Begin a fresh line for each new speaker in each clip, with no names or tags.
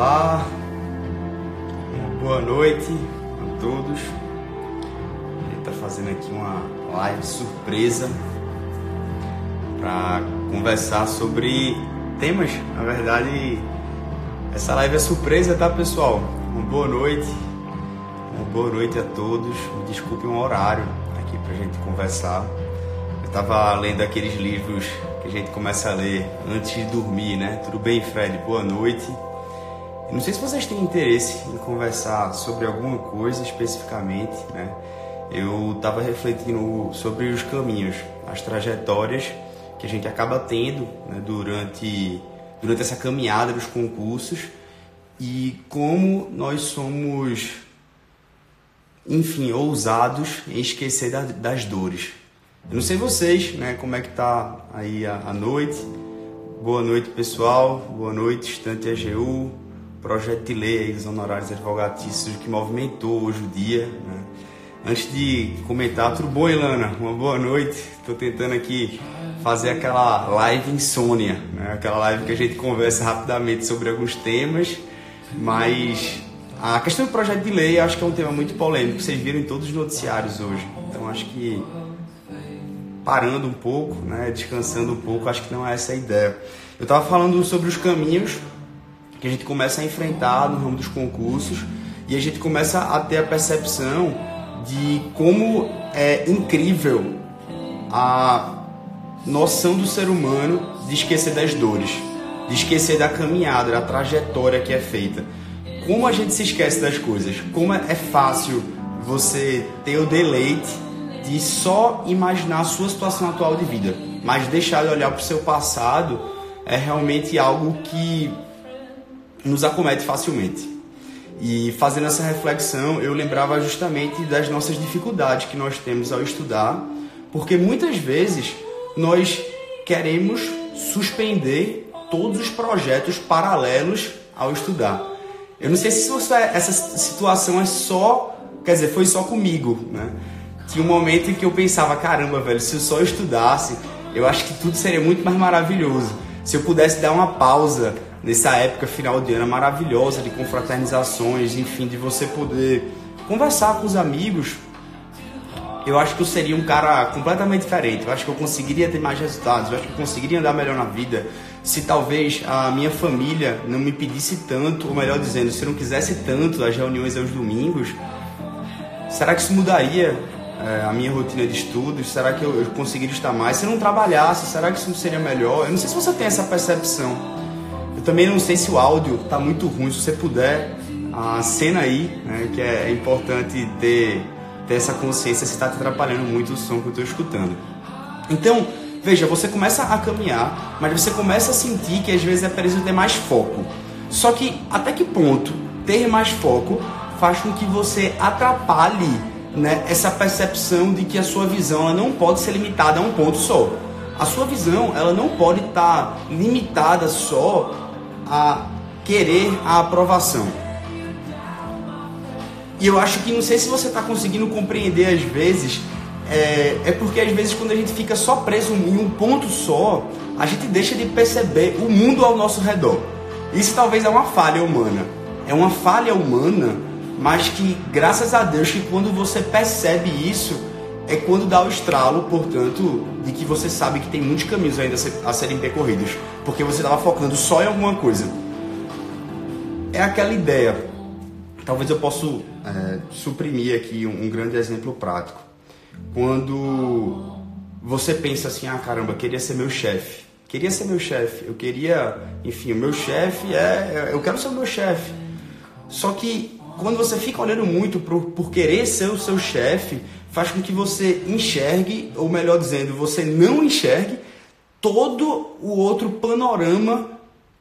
Olá, boa noite a todos. A gente está fazendo aqui uma live surpresa para conversar sobre temas. Na verdade, essa live é surpresa, tá, pessoal? Uma boa noite, uma boa noite a todos. Me desculpe um horário aqui para a gente conversar. Eu estava lendo aqueles livros que a gente começa a ler antes de dormir, né? Tudo bem, Fred? Boa noite. Eu não sei se vocês têm interesse em conversar sobre alguma coisa especificamente, né? Eu estava refletindo sobre os caminhos, as trajetórias que a gente acaba tendo né, durante, durante essa caminhada dos concursos e como nós somos, enfim, ousados em esquecer da, das dores. Eu não sei vocês, né, como é que tá aí a, a noite. Boa noite, pessoal. Boa noite, estante AGU projeto de lei aí dos honorários advogatícios que movimentou hoje o dia. Né? Antes de comentar, tudo bom, Ilana? Uma boa noite. Estou tentando aqui fazer aquela live insônia, né? aquela live que a gente conversa rapidamente sobre alguns temas, mas a questão do projeto de lei acho que é um tema muito polêmico, vocês viram em todos os noticiários hoje. Então acho que parando um pouco, né, descansando um pouco, acho que não é essa a ideia. Eu estava falando sobre os caminhos que a gente começa a enfrentar no ramo dos concursos e a gente começa a ter a percepção de como é incrível a noção do ser humano de esquecer das dores, de esquecer da caminhada, da trajetória que é feita. Como a gente se esquece das coisas, como é fácil você ter o deleite de só imaginar a sua situação atual de vida, mas deixar de olhar para o seu passado é realmente algo que nos acomete facilmente. E fazendo essa reflexão, eu lembrava justamente das nossas dificuldades que nós temos ao estudar, porque muitas vezes nós queremos suspender todos os projetos paralelos ao estudar. Eu não sei se essa situação é só, quer dizer, foi só comigo, né? Tinha um momento em que eu pensava, caramba, velho, se eu só estudasse, eu acho que tudo seria muito mais maravilhoso. Se eu pudesse dar uma pausa nessa época final de ano maravilhosa de confraternizações, enfim, de você poder conversar com os amigos, eu acho que eu seria um cara completamente diferente. Eu acho que eu conseguiria ter mais resultados, eu acho que eu conseguiria andar melhor na vida se talvez a minha família não me pedisse tanto, ou melhor dizendo, se não quisesse tanto as reuniões aos domingos. Será que isso mudaria é, a minha rotina de estudos? Será que eu, eu conseguiria estar mais? Se eu não trabalhasse, será que isso não seria melhor? Eu não sei se você tem essa percepção. Eu também não sei se o áudio está muito ruim, se você puder, a cena aí, né, que é importante ter, ter essa consciência se está te atrapalhando muito o som que eu estou escutando. Então, veja, você começa a caminhar, mas você começa a sentir que às vezes é preciso ter mais foco. Só que até que ponto ter mais foco faz com que você atrapalhe né, essa percepção de que a sua visão não pode ser limitada a um ponto só. A sua visão ela não pode estar tá limitada só a querer a aprovação. E eu acho que não sei se você está conseguindo compreender às vezes, é, é, porque às vezes quando a gente fica só preso em um ponto só, a gente deixa de perceber o mundo ao nosso redor. Isso talvez é uma falha humana. É uma falha humana, mas que graças a Deus que quando você percebe isso, é quando dá o estralo, portanto, de que você sabe que tem muitos caminhos ainda a serem percorridos, porque você estava focando só em alguma coisa. É aquela ideia. Talvez eu possa é, suprimir aqui um, um grande exemplo prático. Quando você pensa assim, ah caramba, queria ser meu chefe. Queria ser meu chefe. Eu queria, enfim, o meu chefe é. Eu quero ser o meu chefe. Só que quando você fica olhando muito por, por querer ser o seu chefe, faz com que você enxergue, ou melhor dizendo, você não enxergue todo o outro panorama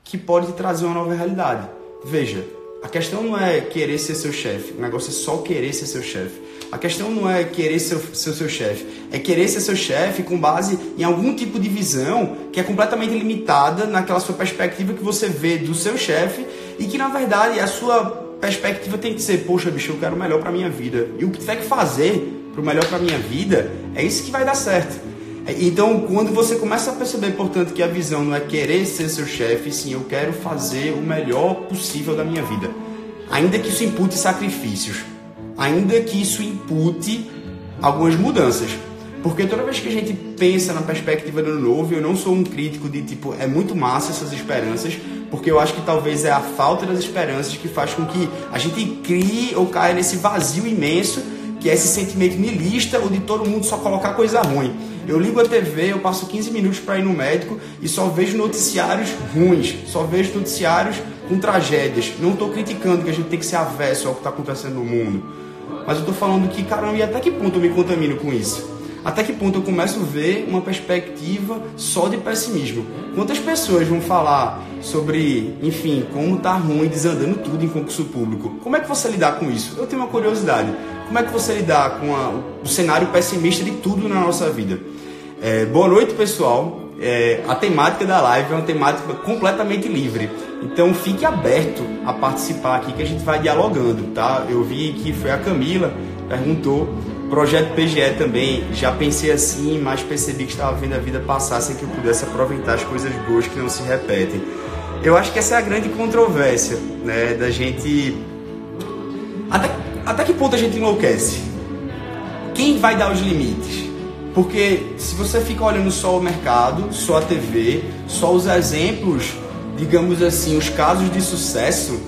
que pode trazer uma nova realidade. Veja, a questão não é querer ser seu chefe, o negócio é só querer ser seu chefe. A questão não é querer ser, ser seu chefe, é querer ser seu chefe com base em algum tipo de visão que é completamente limitada naquela sua perspectiva que você vê do seu chefe e que na verdade a sua perspectiva tem que ser, poxa, bicho, eu quero o melhor para minha vida. E o que tiver que fazer para o melhor para minha vida, é isso que vai dar certo. Então, quando você começa a perceber, portanto, que a visão não é querer ser seu chefe, sim, eu quero fazer o melhor possível da minha vida. Ainda que isso impute sacrifícios, ainda que isso impute algumas mudanças. Porque toda vez que a gente pensa na perspectiva do novo, eu não sou um crítico de tipo, é muito massa essas esperanças, porque eu acho que talvez é a falta das esperanças que faz com que a gente crie ou caia nesse vazio imenso, que é esse sentimento nilista ou de todo mundo só colocar coisa ruim. Eu ligo a TV, eu passo 15 minutos para ir no médico e só vejo noticiários ruins, só vejo noticiários com tragédias. Não estou criticando que a gente tem que ser avesso ao que está acontecendo no mundo, mas eu estou falando que, caramba, e até que ponto eu me contamino com isso? Até que ponto eu começo a ver uma perspectiva só de pessimismo? Quantas pessoas vão falar sobre, enfim, como tá ruim, desandando tudo em concurso público? Como é que você lidar com isso? Eu tenho uma curiosidade. Como é que você lidar com a, o cenário pessimista de tudo na nossa vida? É, boa noite, pessoal. É, a temática da live é uma temática completamente livre. Então fique aberto a participar aqui que a gente vai dialogando, tá? Eu vi que foi a Camila perguntou Projeto PGE também, já pensei assim, mas percebi que estava vendo a vida passar sem que eu pudesse aproveitar as coisas boas que não se repetem. Eu acho que essa é a grande controvérsia, né, da gente... Até, até que ponto a gente enlouquece? Quem vai dar os limites? Porque se você fica olhando só o mercado, só a TV, só os exemplos, digamos assim, os casos de sucesso,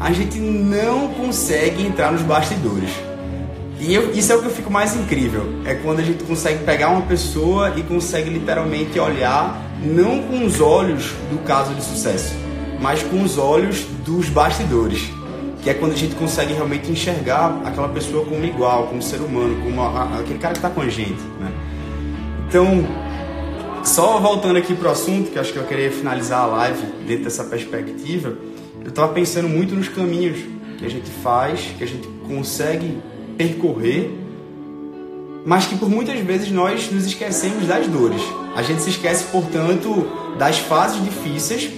a gente não consegue entrar nos bastidores. E eu, isso é o que eu fico mais incrível, é quando a gente consegue pegar uma pessoa e consegue literalmente olhar não com os olhos do caso de sucesso, mas com os olhos dos bastidores, que é quando a gente consegue realmente enxergar aquela pessoa como igual, como ser humano, como a, aquele cara que está com a gente, né? Então, só voltando aqui pro assunto, que acho que eu queria finalizar a live dentro dessa perspectiva, eu estava pensando muito nos caminhos que a gente faz, que a gente consegue percorrer, mas que por muitas vezes nós nos esquecemos das dores. A gente se esquece, portanto, das fases difíceis.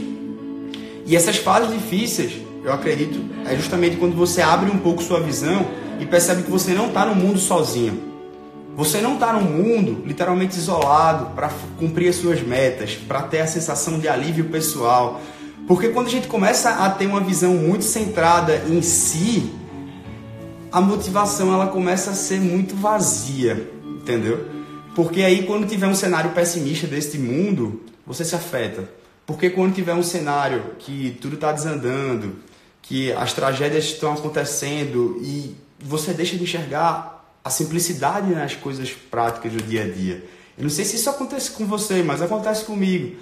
E essas fases difíceis, eu acredito, é justamente quando você abre um pouco sua visão e percebe que você não está no mundo sozinho. Você não está no mundo literalmente isolado para cumprir as suas metas, para ter a sensação de alívio pessoal. Porque quando a gente começa a ter uma visão muito centrada em si, a motivação ela começa a ser muito vazia, entendeu? Porque aí quando tiver um cenário pessimista deste mundo, você se afeta. Porque quando tiver um cenário que tudo está desandando, que as tragédias estão acontecendo e você deixa de enxergar a simplicidade nas coisas práticas do dia a dia. Eu não sei se isso acontece com você, mas acontece comigo.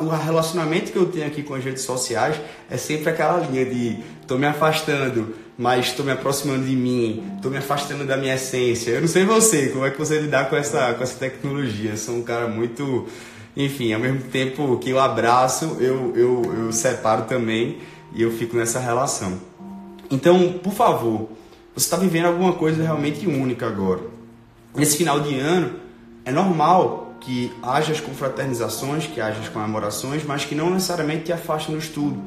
O relacionamento que eu tenho aqui com as redes sociais é sempre aquela linha de estou me afastando, mas estou me aproximando de mim, estou me afastando da minha essência. Eu não sei você, como é que você lidar com essa, com essa tecnologia. Eu sou um cara muito. Enfim, ao mesmo tempo que eu abraço, eu, eu, eu separo também e eu fico nessa relação. Então, por favor, você está vivendo alguma coisa realmente única agora. Nesse final de ano, é normal que haja as confraternizações, que haja as comemorações, mas que não necessariamente te afastem do estudo.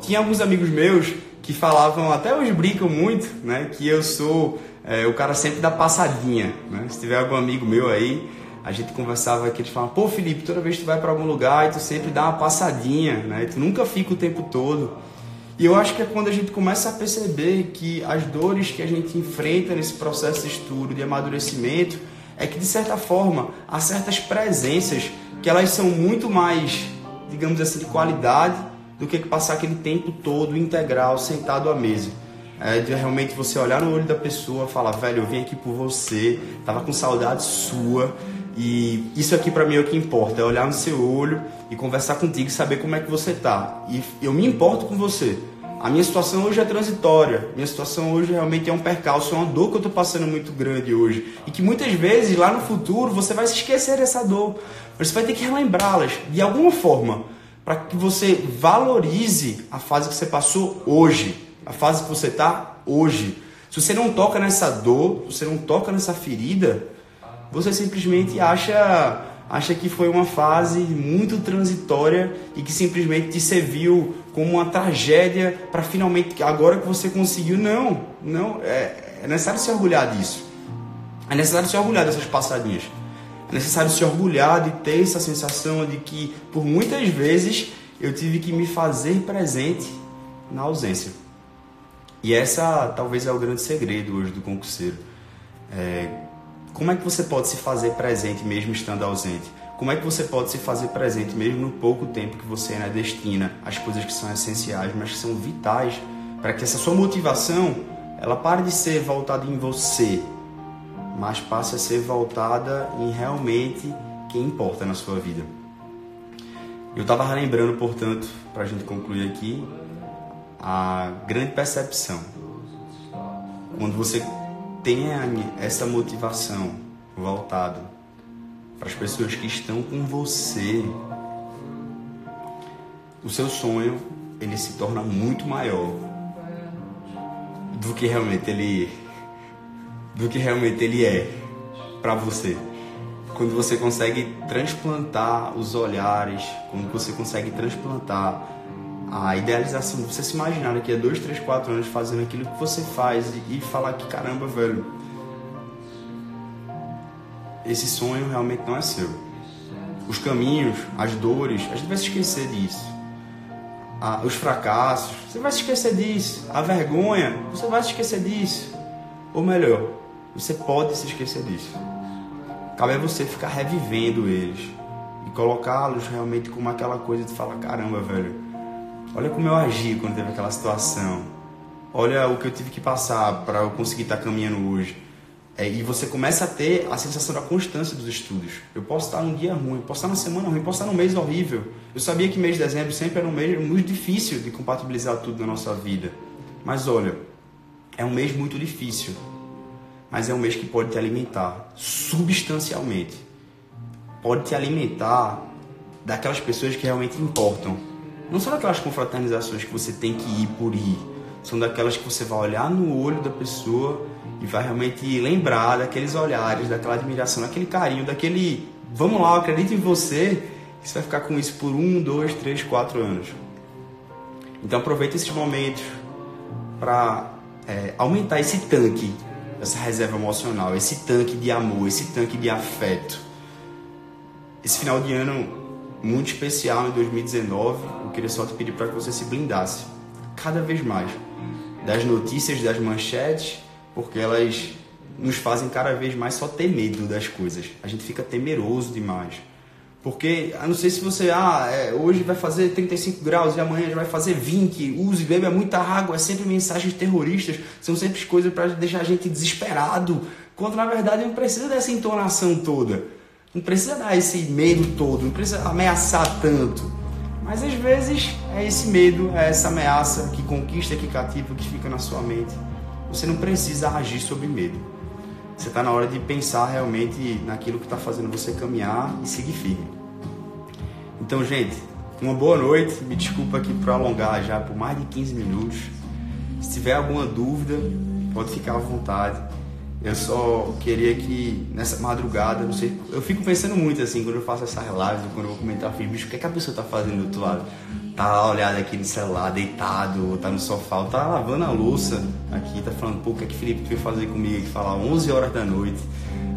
Tinha alguns amigos meus que falavam, até hoje brincam muito, né, que eu sou é, o cara sempre da passadinha. Né? Se tiver algum amigo meu aí, a gente conversava aqui, eles falavam, pô Felipe, toda vez que tu vai para algum lugar tu sempre dá uma passadinha, né? tu nunca fica o tempo todo. E eu acho que é quando a gente começa a perceber que as dores que a gente enfrenta nesse processo de estudo, de amadurecimento, é que de certa forma há certas presenças que elas são muito mais, digamos assim, de qualidade do que passar aquele tempo todo integral sentado à mesa. É de realmente você olhar no olho da pessoa, falar, velho, eu vim aqui por você, tava com saudade sua e isso aqui para mim é o que importa, é olhar no seu olho e conversar contigo e saber como é que você tá. E eu me importo com você. A minha situação hoje é transitória. Minha situação hoje realmente é um percalço, é uma dor que eu estou passando muito grande hoje. E que muitas vezes lá no futuro você vai se esquecer dessa dor. Você vai ter que relembrá-las de alguma forma para que você valorize a fase que você passou hoje, a fase que você está hoje. Se você não toca nessa dor, se você não toca nessa ferida, você simplesmente acha acha que foi uma fase muito transitória e que simplesmente te serviu como uma tragédia para finalmente, agora que você conseguiu. Não, não, é, é necessário se orgulhar disso. É necessário se orgulhar dessas passadinhas. É necessário se orgulhar de ter essa sensação de que, por muitas vezes, eu tive que me fazer presente na ausência. E essa talvez é o grande segredo hoje do concurseiro. É, como é que você pode se fazer presente mesmo estando ausente? Como é que você pode se fazer presente mesmo no pouco tempo que você ainda destina às coisas que são essenciais, mas que são vitais para que essa sua motivação ela pare de ser voltada em você, mas passe a ser voltada em realmente quem importa na sua vida. Eu estava lembrando, portanto, para a gente concluir aqui, a grande percepção. Quando você tem essa motivação voltada para as pessoas que estão com você, o seu sonho ele se torna muito maior do que realmente ele do que realmente ele é para você. Quando você consegue transplantar os olhares, quando você consegue transplantar a idealização, você se imaginar daqui a dois, três, quatro anos fazendo aquilo que você faz e falar que caramba, velho, esse sonho realmente não é seu. Os caminhos, as dores, a gente vai se esquecer disso. Ah, os fracassos, você vai se esquecer disso. A vergonha, você vai se esquecer disso. Ou melhor, você pode se esquecer disso. Cabe a você ficar revivendo eles e colocá-los realmente como aquela coisa de falar: caramba, velho, olha como eu agi quando teve aquela situação. Olha o que eu tive que passar para eu conseguir estar caminhando hoje é, e você começa a ter a sensação da constância dos estudos. Eu posso estar num dia ruim, posso estar numa semana ruim, posso estar num mês horrível. Eu sabia que mês de dezembro sempre era um mês muito difícil de compatibilizar tudo na nossa vida. Mas olha, é um mês muito difícil, mas é um mês que pode te alimentar substancialmente. Pode te alimentar daquelas pessoas que realmente importam. Não são daquelas confraternizações que você tem que ir por ir. São daquelas que você vai olhar no olho da pessoa e vai realmente lembrar daqueles olhares, daquela admiração, daquele carinho, daquele vamos lá, eu acredito em você, e você vai ficar com isso por um, dois, três, quatro anos. Então aproveita esses momentos para é, aumentar esse tanque, essa reserva emocional, esse tanque de amor, esse tanque de afeto. Esse final de ano muito especial em 2019, eu queria só te pedir para que você se blindasse cada vez mais das notícias, das manchetes porque elas nos fazem cada vez mais só ter medo das coisas. A gente fica temeroso demais. Porque, a não sei se você, ah, é, hoje vai fazer 35 graus e amanhã já vai fazer 20, use, beba muita água, é sempre mensagens terroristas, são sempre coisas para deixar a gente desesperado, quando na verdade não precisa dessa entonação toda, não precisa dar esse medo todo, não precisa ameaçar tanto. Mas às vezes é esse medo, é essa ameaça que conquista, que cativa, que fica na sua mente. Você não precisa agir sob medo. Você está na hora de pensar realmente naquilo que está fazendo você caminhar e seguir firme. Então, gente, uma boa noite. Me desculpa aqui por alongar já por mais de 15 minutos. Se tiver alguma dúvida, pode ficar à vontade. Eu só queria que nessa madrugada, não sei, eu fico pensando muito assim, quando eu faço essa live, quando eu vou comentar filme, bicho, o que, é que a pessoa está fazendo do outro lado? tá olhado aqui no celular, deitado, tá no sofá, ou tá lavando a louça aqui, tá falando, pô, o que é que Felipe veio fazer comigo aqui, falar 11 horas da noite.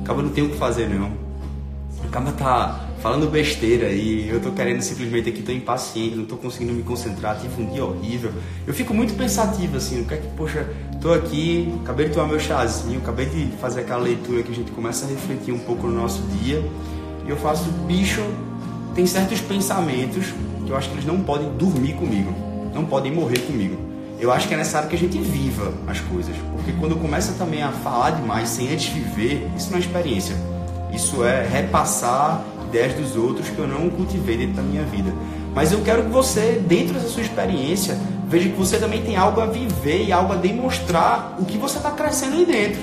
Acaba não tem o que fazer não. Acaba tá falando besteira e eu tô querendo simplesmente aqui, tô impaciente, não tô conseguindo me concentrar, tive um dia horrível. Eu fico muito pensativo assim, o que é que, poxa, tô aqui, acabei de tomar meu chazinho, acabei de fazer aquela leitura que a gente começa a refletir um pouco no nosso dia e eu faço, bicho, tem certos pensamentos que eu acho que eles não podem dormir comigo, não podem morrer comigo. Eu acho que é necessário que a gente viva as coisas, porque quando começa também a falar demais sem antes viver, isso não é experiência. Isso é repassar ideias dos outros que eu não cultivei dentro da minha vida. Mas eu quero que você, dentro dessa sua experiência, veja que você também tem algo a viver e algo a demonstrar o que você está crescendo aí dentro.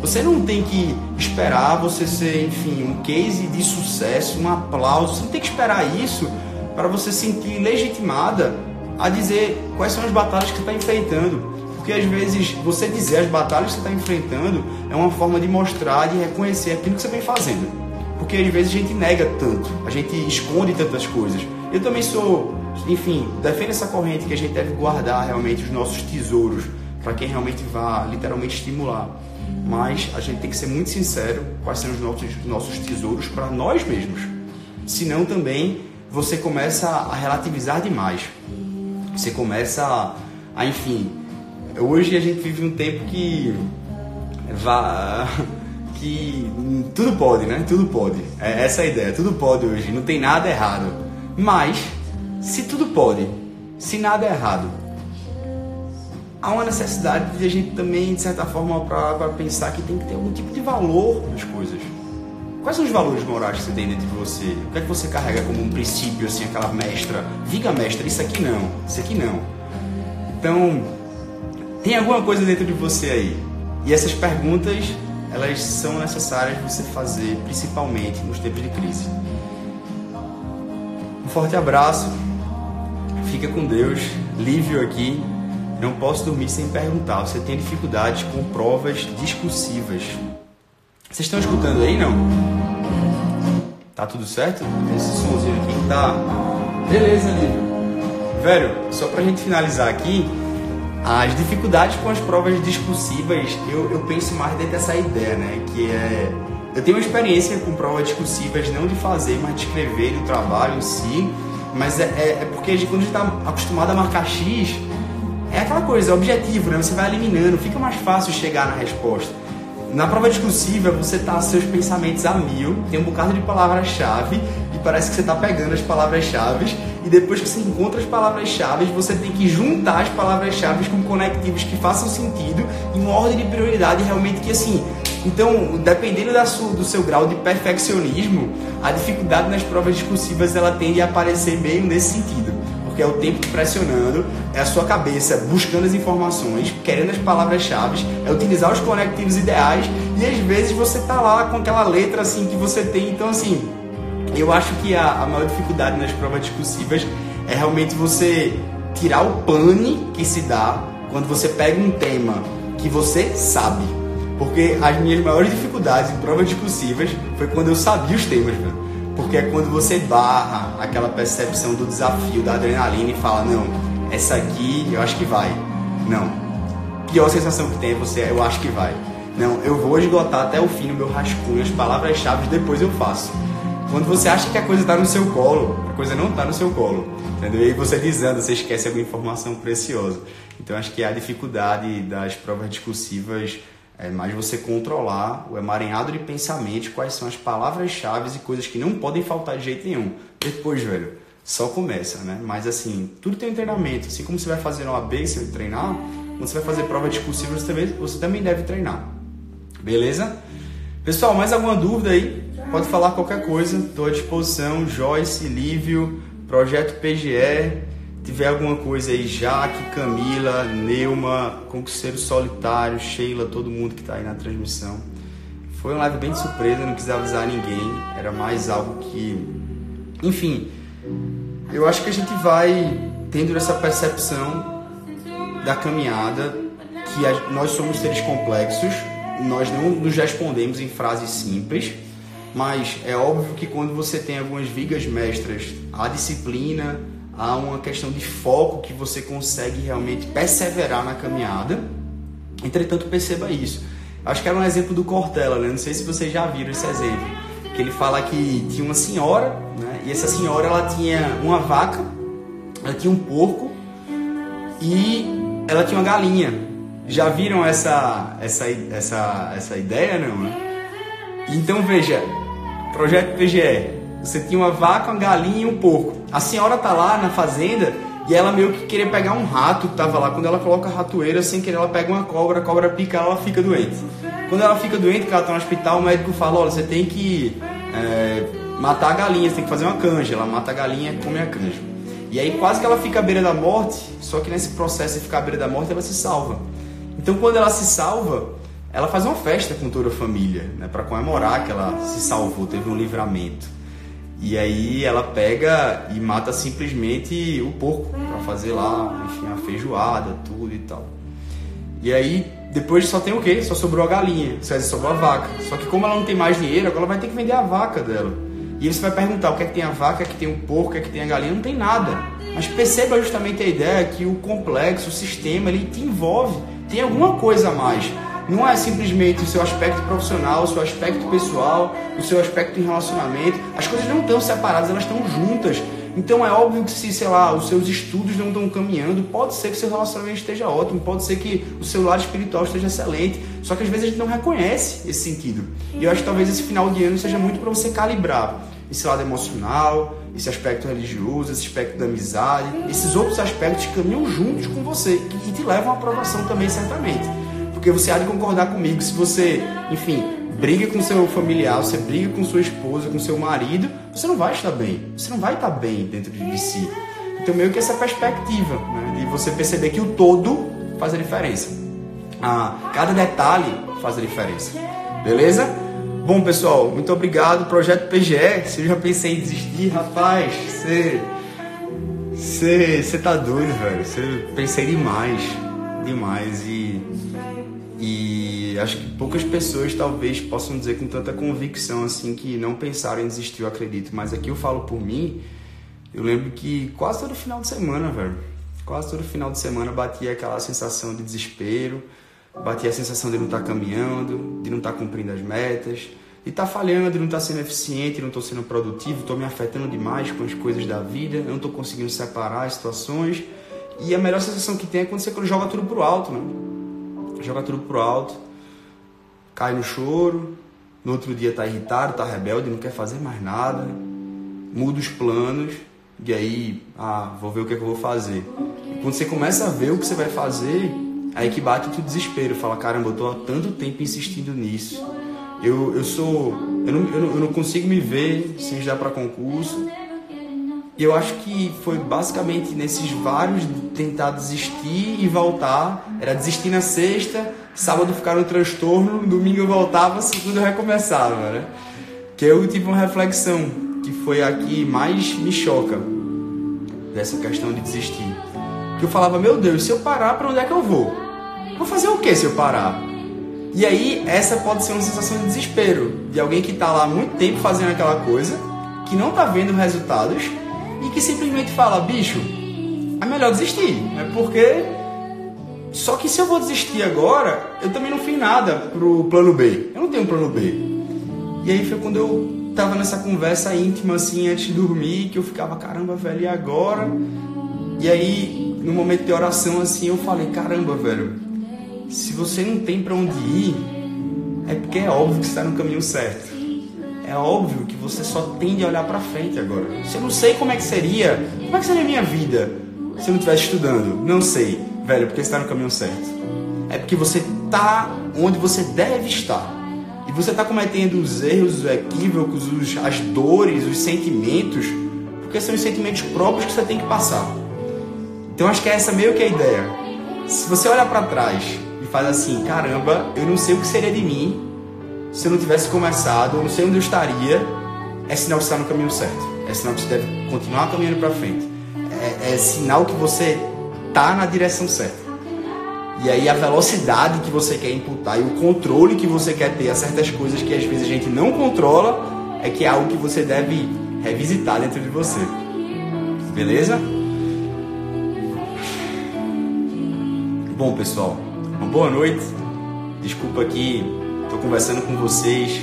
Você não tem que esperar você ser, enfim, um case de sucesso, um aplauso. Você não tem que esperar isso para você sentir legitimada a dizer quais são as batalhas que você está enfrentando. Porque às vezes você dizer as batalhas que você está enfrentando é uma forma de mostrar, de reconhecer aquilo que você vem fazendo. Porque às vezes a gente nega tanto, a gente esconde tantas coisas. Eu também sou, enfim, defendo essa corrente que a gente deve guardar realmente os nossos tesouros para quem realmente vá literalmente estimular. mas a gente tem que ser muito sincero quais são os nossos, nossos tesouros para nós mesmos. Senão também você começa a relativizar demais. Você começa a, a enfim, hoje a gente vive um tempo que vá que tudo pode, né? Tudo pode. É essa a ideia. Tudo pode hoje. Não tem nada errado. Mas se tudo pode, se nada é errado, há uma necessidade de a gente também, de certa forma, para pensar que tem que ter algum tipo de valor nas coisas. Quais são os valores morais que você tem dentro de você? O que é que você carrega como um princípio, assim, aquela mestra? Viga mestra, isso aqui não, isso aqui não. Então, tem alguma coisa dentro de você aí. E essas perguntas, elas são necessárias você fazer, principalmente nos tempos de crise. Um forte abraço. Fica com Deus. Lívio aqui. Não posso dormir sem perguntar. Você tem dificuldades com provas discursivas. Vocês estão escutando aí, não? Tá tudo certo? Esse somzinho aqui tá. Beleza, Lívio. Velho, só pra gente finalizar aqui, as dificuldades com as provas discursivas, eu, eu penso mais dentro dessa ideia, né? Que é. Eu tenho uma experiência com provas discursivas, não de fazer, mas de escrever do trabalho em si. Mas é, é, é porque quando a gente está acostumado a marcar X, é aquela coisa, é objetivo, né? Você vai eliminando, fica mais fácil chegar na resposta. Na prova discursiva, você tá seus pensamentos a mil, tem um bocado de palavras-chave e parece que você tá pegando as palavras-chave e depois que você encontra as palavras-chave, você tem que juntar as palavras-chave com conectivos que façam sentido em uma ordem de prioridade realmente que assim. Então, dependendo da sua, do seu grau de perfeccionismo, a dificuldade nas provas discursivas ela tende a aparecer meio nesse sentido porque é o tempo pressionando, é a sua cabeça buscando as informações, querendo as palavras-chave, é utilizar os conectivos ideais e às vezes você tá lá com aquela letra assim que você tem. Então, assim, eu acho que a, a maior dificuldade nas provas discursivas é realmente você tirar o pane que se dá quando você pega um tema que você sabe. Porque as minhas maiores dificuldades em provas discursivas foi quando eu sabia os temas. Porque é quando você barra aquela percepção do desafio, da adrenalina e fala, não, essa aqui eu acho que vai. Não. Pior sensação que tem é você, eu acho que vai. Não, eu vou esgotar até o fim o meu rascunho, as palavras-chave, depois eu faço. Quando você acha que a coisa está no seu colo, a coisa não está no seu colo. Entendeu? E você dizendo, você esquece alguma informação preciosa. Então acho que é a dificuldade das provas discursivas é mais você controlar o emaranhado de pensamentos, quais são as palavras-chave e coisas que não podem faltar de jeito nenhum. Depois, velho, só começa, né? Mas assim, tudo tem um treinamento. Assim como você vai fazer no AB, você vai treinar, quando você vai fazer prova discursiva, você também, você também deve treinar. Beleza? Pessoal, mais alguma dúvida aí? Pode falar qualquer coisa, estou à disposição. Joyce, Lívio, Projeto PGE, tiver alguma coisa aí, Jaque, Camila, Neuma, Concurseiro Solitário, Sheila, todo mundo que está aí na transmissão. Foi uma live bem de surpresa, não quis avisar ninguém, era mais algo que. Enfim, eu acho que a gente vai tendo essa percepção da caminhada que a, nós somos seres complexos, nós não nos respondemos em frases simples, mas é óbvio que quando você tem algumas vigas mestras, a disciplina, há uma questão de foco que você consegue realmente perseverar na caminhada. Entretanto, perceba isso. Acho que era um exemplo do Cortella, né? Não sei se vocês já viram esse exemplo. Que ele fala que tinha uma senhora, né? E essa senhora ela tinha uma vaca, ela tinha um porco e ela tinha uma galinha. Já viram essa essa essa essa ideia, não? Né? Então veja, projeto PGE. Você tinha uma vaca, uma galinha e um porco. A senhora tá lá na fazenda e ela meio que queria pegar um rato que tava lá. Quando ela coloca a ratoeira, sem querer, ela pega uma cobra, a cobra pica ela, ela fica doente. Quando ela fica doente, que ela tá no hospital, o médico fala: olha, você tem que é, matar a galinha, você tem que fazer uma canja. Ela mata a galinha e come a canja. E aí quase que ela fica à beira da morte, só que nesse processo de ficar à beira da morte, ela se salva. Então quando ela se salva, ela faz uma festa com toda a família, né, para comemorar que ela se salvou, teve um livramento. E aí ela pega e mata simplesmente o porco para fazer lá, enfim, a feijoada, tudo e tal. E aí depois só tem o quê? Só sobrou a galinha, só sobrou a vaca. Só que como ela não tem mais dinheiro, agora ela vai ter que vender a vaca dela. E você vai perguntar o que é que tem a vaca, o é que tem o porco, o que é que tem a galinha, não tem nada. Mas perceba justamente a ideia que o complexo, o sistema, ele te envolve, tem alguma coisa a mais. Não é simplesmente o seu aspecto profissional, o seu aspecto pessoal, o seu aspecto em relacionamento. As coisas não estão separadas, elas estão juntas. Então é óbvio que se, sei lá, os seus estudos não estão caminhando, pode ser que seu relacionamento esteja ótimo, pode ser que o seu lado espiritual esteja excelente, só que às vezes a gente não reconhece esse sentido. E eu acho que talvez esse final de ano seja muito para você calibrar esse lado emocional, esse aspecto religioso, esse aspecto da amizade, esses outros aspectos caminham juntos com você e te levam à aprovação também, certamente. Porque você há de concordar comigo, se você, enfim, briga com seu familiar, você briga com sua esposa, com seu marido, você não vai estar bem. Você não vai estar bem dentro de si. Então, meio que essa perspectiva, né, de você perceber que o todo faz a diferença. Ah, cada detalhe faz a diferença. Beleza? Bom, pessoal, muito obrigado. Projeto PGE, se eu já pensei em desistir, rapaz, você. Você tá doido, velho. Você pensei demais. Demais. E e acho que poucas pessoas talvez possam dizer com tanta convicção assim que não pensaram em desistir, eu acredito. Mas aqui eu falo por mim, eu lembro que quase todo final de semana, velho, quase todo final de semana batia aquela sensação de desespero, batia a sensação de não estar tá caminhando, de não estar tá cumprindo as metas, de estar tá falhando, de não estar sendo eficiente, não estou sendo produtivo, estou me afetando demais com as coisas da vida, eu não estou conseguindo separar as situações. E a melhor sensação que tem é quando você joga tudo pro alto, né? Joga tudo pro alto, cai no choro, no outro dia tá irritado, tá rebelde, não quer fazer mais nada, muda os planos, e aí, ah, vou ver o que, é que eu vou fazer. E quando você começa a ver o que você vai fazer, aí que bate o desespero, fala, caramba, eu tô há tanto tempo insistindo nisso. Eu, eu sou. Eu não, eu, não, eu não consigo me ver sem estudar para concurso e eu acho que foi basicamente nesses vários tentar desistir e voltar. Era desistir na sexta, sábado ficar no transtorno, domingo eu voltava, segunda eu recomeçava, né? Que eu tive uma reflexão que foi a que mais me choca dessa questão de desistir. Que eu falava, meu Deus, se eu parar, para onde é que eu vou? Vou fazer o que se eu parar? E aí, essa pode ser uma sensação de desespero de alguém que está lá há muito tempo fazendo aquela coisa, que não está vendo resultados e que simplesmente fala, bicho, é melhor desistir. É porque. Só que se eu vou desistir agora, eu também não fiz nada pro plano B. Eu não tenho um plano B. E aí foi quando eu tava nessa conversa íntima assim antes de dormir, que eu ficava, caramba, velho, e agora? E aí, no momento de oração assim, eu falei, caramba, velho, se você não tem para onde ir, é porque é óbvio que está no caminho certo é óbvio que você só tende a olhar para frente agora. Se eu não sei como é que seria, como é que seria a minha vida se eu não estivesse estudando? Não sei, velho, porque está no caminho certo. É porque você está onde você deve estar. E você está cometendo os erros, os equívocos, os, as dores, os sentimentos, porque são os sentimentos próprios que você tem que passar. Então acho que é essa meio que a ideia. Se você olha para trás e faz assim, caramba, eu não sei o que seria de mim se eu não tivesse começado, eu não sei onde eu estaria, é sinal que você está no caminho certo. É sinal que você deve continuar caminhando para frente. É, é sinal que você está na direção certa. E aí a velocidade que você quer imputar e o controle que você quer ter a certas coisas que às vezes a gente não controla é que é algo que você deve revisitar dentro de você. Beleza? Bom, pessoal, uma boa noite. Desculpa aqui Estou conversando com vocês,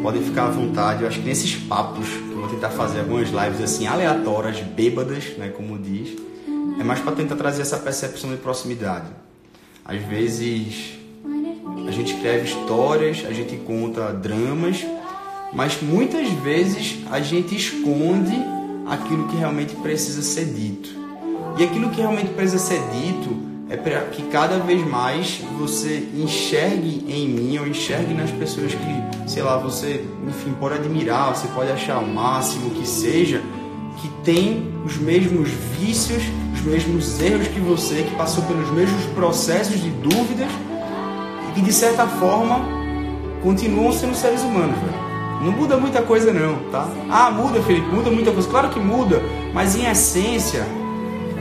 podem ficar à vontade. Eu acho que nesses papos, eu vou tentar fazer algumas lives assim aleatórias, bêbadas, né, como diz, é mais para tentar trazer essa percepção de proximidade. Às vezes a gente escreve histórias, a gente conta dramas, mas muitas vezes a gente esconde aquilo que realmente precisa ser dito. E aquilo que realmente precisa ser dito é para que cada vez mais você enxergue em mim ou enxergue nas pessoas que, sei lá, você, enfim, pode admirar, você pode achar o máximo que seja, que tem os mesmos vícios, os mesmos erros que você, que passou pelos mesmos processos de dúvidas e que de certa forma continuam sendo seres humanos, velho. Não muda muita coisa não, tá? Ah, muda, Felipe, muda muita coisa. Claro que muda, mas em essência,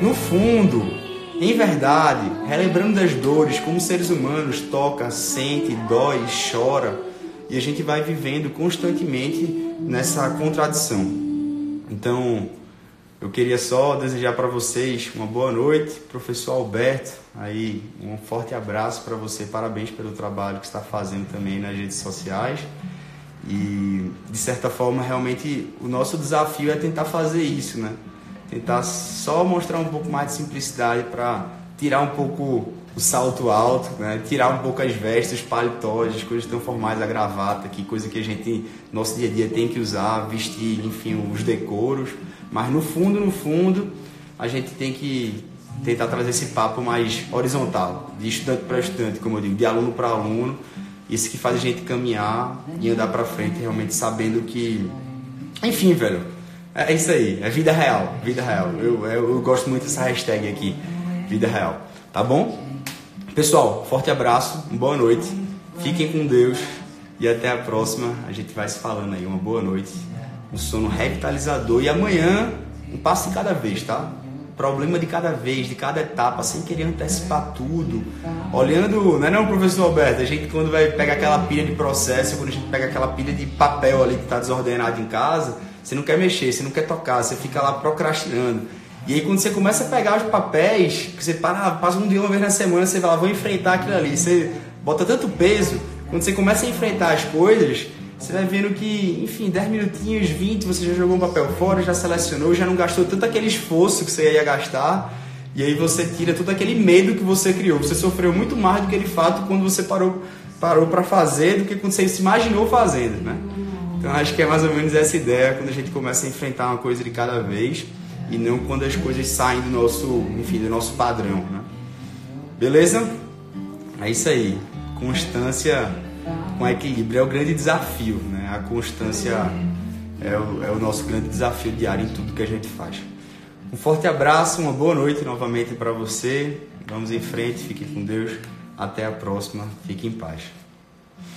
no fundo, em verdade, relembrando das dores, como seres humanos toca, sente, dói, chora, e a gente vai vivendo constantemente nessa contradição. Então, Eu queria só desejar para vocês uma boa noite, professor Alberto. Aí um forte abraço para você, parabéns pelo trabalho que está fazendo também nas redes sociais. E de certa forma, realmente o nosso desafio é tentar fazer isso, né? Tentar só mostrar um pouco mais de simplicidade para tirar um pouco o salto alto, né? tirar um pouco as vestes, paletós, as coisas tão formais, a gravata, que coisa que a gente, nosso dia a dia, tem que usar, vestir, enfim, os decoros. Mas no fundo, no fundo, a gente tem que tentar trazer esse papo mais horizontal, de estudante para estudante, como eu digo, de aluno para aluno. Isso que faz a gente caminhar e andar para frente, realmente sabendo que. Enfim, velho, é isso aí, é vida real, vida real. Eu, eu, eu gosto muito dessa hashtag aqui, vida real. Tá bom? Pessoal, forte abraço, boa noite, fiquem com Deus e até a próxima. A gente vai se falando aí. Uma boa noite, um sono revitalizador e amanhã um passo de cada vez, tá? Problema de cada vez, de cada etapa, sem querer antecipar tudo. Olhando, não é não, professor Alberto? A gente quando vai pegar aquela pilha de processo, quando a gente pega aquela pilha de papel ali que está desordenado em casa, você não quer mexer, você não quer tocar, você fica lá procrastinando. E aí quando você começa a pegar os papéis, que você para, passa um dia uma vez na semana, você vai lá, vou enfrentar aquilo ali. Você bota tanto peso, quando você começa a enfrentar as coisas, você vai vendo que, enfim, 10 minutinhos, 20, você já jogou um papel fora, já selecionou, já não gastou tanto aquele esforço que você ia gastar. E aí você tira todo aquele medo que você criou. Você sofreu muito mais do que ele fato quando você parou parou para fazer do que quando você se imaginou fazendo, né? Então acho que é mais ou menos essa ideia quando a gente começa a enfrentar uma coisa de cada vez e não quando as coisas saem do nosso, enfim, do nosso padrão, né? Beleza? É isso aí. Constância com equilíbrio é o grande desafio, né? A constância é o, é o nosso grande desafio diário em tudo que a gente faz. Um forte abraço, uma boa noite novamente para você. Vamos em frente, fique com Deus. Até a próxima. Fique em paz.